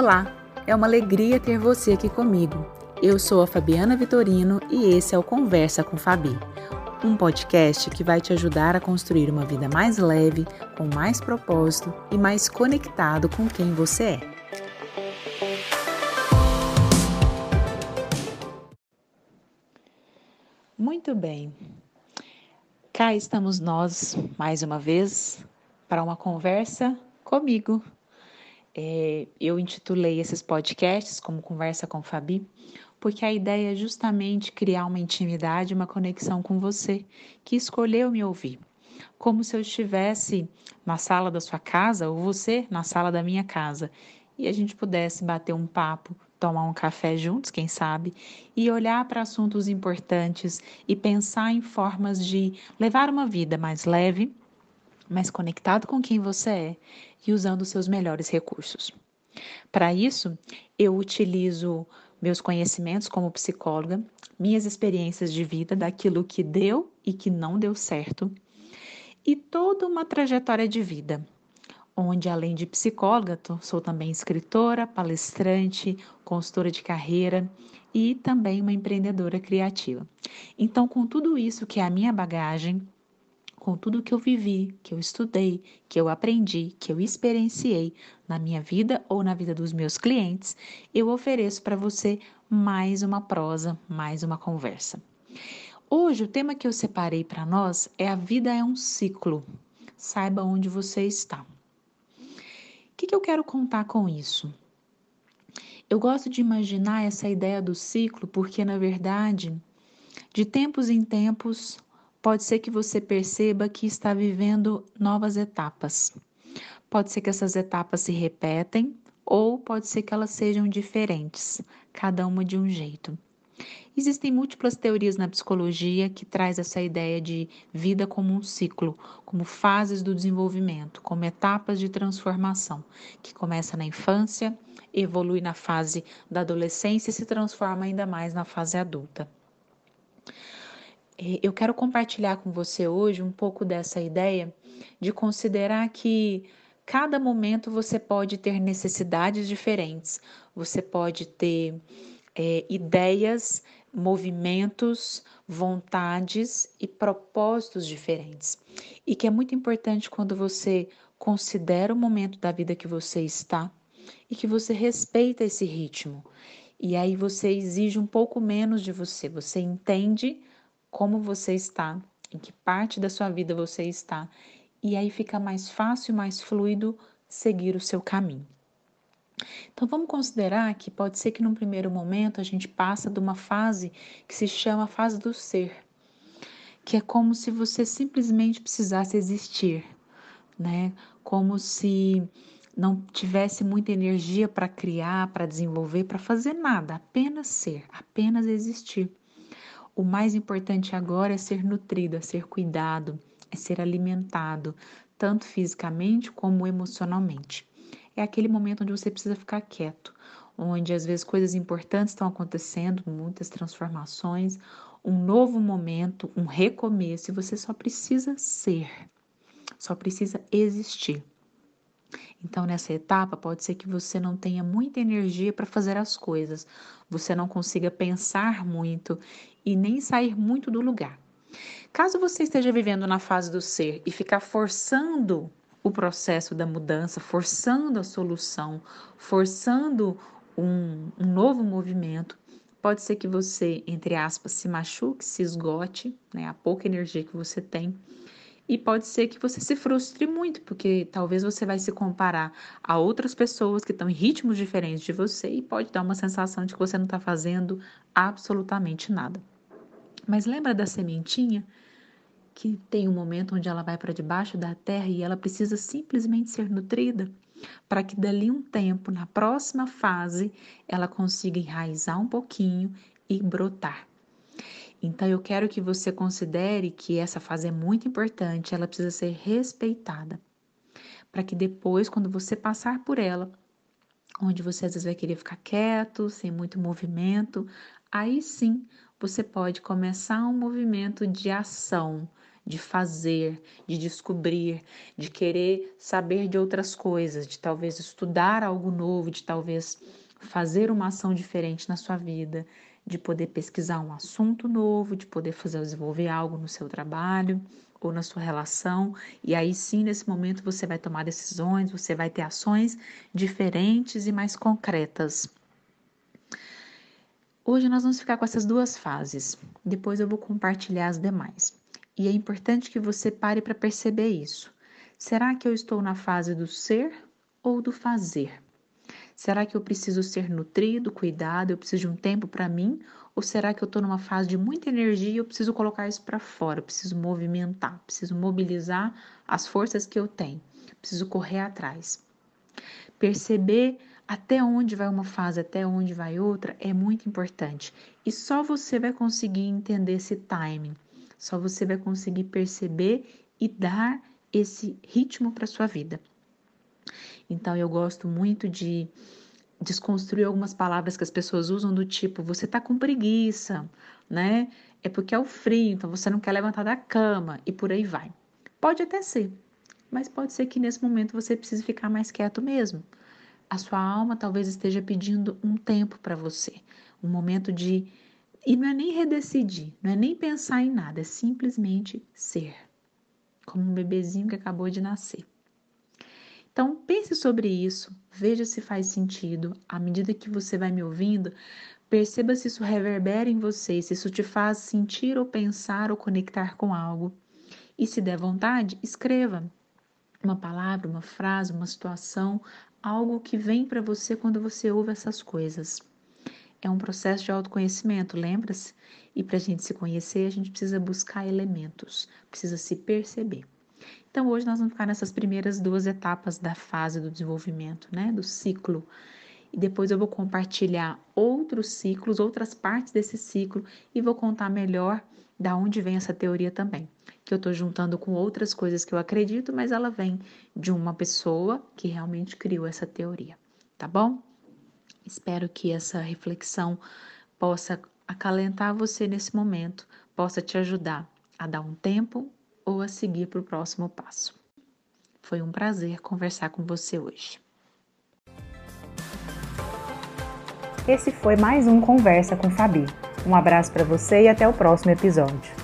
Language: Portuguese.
Olá, é uma alegria ter você aqui comigo. Eu sou a Fabiana Vitorino e esse é o Conversa com Fabi, um podcast que vai te ajudar a construir uma vida mais leve, com mais propósito e mais conectado com quem você é. Muito bem, cá estamos nós mais uma vez para uma conversa comigo, é, eu intitulei esses podcasts como Conversa com Fabi, porque a ideia é justamente criar uma intimidade, uma conexão com você que escolheu me ouvir. Como se eu estivesse na sala da sua casa ou você na sala da minha casa e a gente pudesse bater um papo, tomar um café juntos, quem sabe, e olhar para assuntos importantes e pensar em formas de levar uma vida mais leve, mais conectado com quem você é e usando seus melhores recursos. Para isso, eu utilizo meus conhecimentos como psicóloga, minhas experiências de vida, daquilo que deu e que não deu certo, e toda uma trajetória de vida, onde além de psicóloga, sou também escritora, palestrante, consultora de carreira e também uma empreendedora criativa. Então, com tudo isso que é a minha bagagem, com tudo que eu vivi, que eu estudei, que eu aprendi, que eu experienciei na minha vida ou na vida dos meus clientes, eu ofereço para você mais uma prosa, mais uma conversa. Hoje, o tema que eu separei para nós é A Vida é um Ciclo. Saiba onde você está. O que, que eu quero contar com isso? Eu gosto de imaginar essa ideia do ciclo porque, na verdade, de tempos em tempos, pode ser que você perceba que está vivendo novas etapas. Pode ser que essas etapas se repetem ou pode ser que elas sejam diferentes, cada uma de um jeito. Existem múltiplas teorias na psicologia que traz essa ideia de vida como um ciclo, como fases do desenvolvimento, como etapas de transformação, que começa na infância, evolui na fase da adolescência e se transforma ainda mais na fase adulta. É, eu quero compartilhar com você hoje um pouco dessa ideia de considerar que cada momento você pode ter necessidades diferentes, você pode ter é, ideias, movimentos, vontades e propósitos diferentes. E que é muito importante quando você considera o momento da vida que você está e que você respeita esse ritmo. E aí você exige um pouco menos de você, você entende como você está, em que parte da sua vida você está, e aí fica mais fácil, mais fluido seguir o seu caminho. Então vamos considerar que pode ser que num primeiro momento a gente passa de uma fase que se chama fase do ser, que é como se você simplesmente precisasse existir, né? Como se não tivesse muita energia para criar, para desenvolver, para fazer nada, apenas ser, apenas existir. O mais importante agora é ser nutrido, é ser cuidado, é ser alimentado, tanto fisicamente como emocionalmente. É aquele momento onde você precisa ficar quieto, onde às vezes coisas importantes estão acontecendo, muitas transformações, um novo momento, um recomeço, e você só precisa ser, só precisa existir. Então, nessa etapa, pode ser que você não tenha muita energia para fazer as coisas, você não consiga pensar muito e nem sair muito do lugar. Caso você esteja vivendo na fase do ser e ficar forçando o processo da mudança, forçando a solução, forçando um, um novo movimento, pode ser que você, entre aspas, se machuque, se esgote, né, a pouca energia que você tem e pode ser que você se frustre muito, porque talvez você vai se comparar a outras pessoas que estão em ritmos diferentes de você e pode dar uma sensação de que você não está fazendo absolutamente nada. Mas lembra da sementinha que tem um momento onde ela vai para debaixo da terra e ela precisa simplesmente ser nutrida para que dali um tempo, na próxima fase, ela consiga enraizar um pouquinho e brotar. Então eu quero que você considere que essa fase é muito importante, ela precisa ser respeitada. Para que depois, quando você passar por ela, onde você às vezes vai querer ficar quieto, sem muito movimento, aí sim você pode começar um movimento de ação, de fazer, de descobrir, de querer saber de outras coisas, de talvez estudar algo novo, de talvez fazer uma ação diferente na sua vida, de poder pesquisar um assunto novo, de poder fazer desenvolver algo no seu trabalho ou na sua relação, e aí sim, nesse momento você vai tomar decisões, você vai ter ações diferentes e mais concretas. Hoje nós vamos ficar com essas duas fases. Depois eu vou compartilhar as demais. E é importante que você pare para perceber isso. Será que eu estou na fase do ser ou do fazer? Será que eu preciso ser nutrido, cuidado, eu preciso de um tempo para mim? Ou será que eu estou numa fase de muita energia e eu preciso colocar isso para fora? Eu preciso movimentar, preciso mobilizar as forças que eu tenho, preciso correr atrás. Perceber até onde vai uma fase, até onde vai outra, é muito importante. E só você vai conseguir entender esse timing. Só você vai conseguir perceber e dar esse ritmo para sua vida. Então eu gosto muito de desconstruir algumas palavras que as pessoas usam do tipo você tá com preguiça, né? É porque é o frio, então você não quer levantar da cama e por aí vai. Pode até ser, mas pode ser que nesse momento você precise ficar mais quieto mesmo a sua alma talvez esteja pedindo um tempo para você, um momento de. E não é nem redecidir, não é nem pensar em nada, é simplesmente ser, como um bebezinho que acabou de nascer. Então, pense sobre isso, veja se faz sentido. À medida que você vai me ouvindo, perceba se isso reverbera em você, se isso te faz sentir ou pensar ou conectar com algo. E se der vontade, escreva uma palavra, uma frase, uma situação, algo que vem para você quando você ouve essas coisas. É um processo de autoconhecimento, lembra-se? E para a gente se conhecer, a gente precisa buscar elementos, precisa se perceber. Então, hoje nós vamos ficar nessas primeiras duas etapas da fase do desenvolvimento, né? Do ciclo. E depois eu vou compartilhar outros ciclos, outras partes desse ciclo e vou contar melhor da onde vem essa teoria também que eu estou juntando com outras coisas que eu acredito, mas ela vem de uma pessoa que realmente criou essa teoria, tá bom? Espero que essa reflexão possa acalentar você nesse momento, possa te ajudar a dar um tempo ou a seguir para o próximo passo. Foi um prazer conversar com você hoje. Esse foi mais um Conversa com Fabi. Um abraço para você e até o próximo episódio.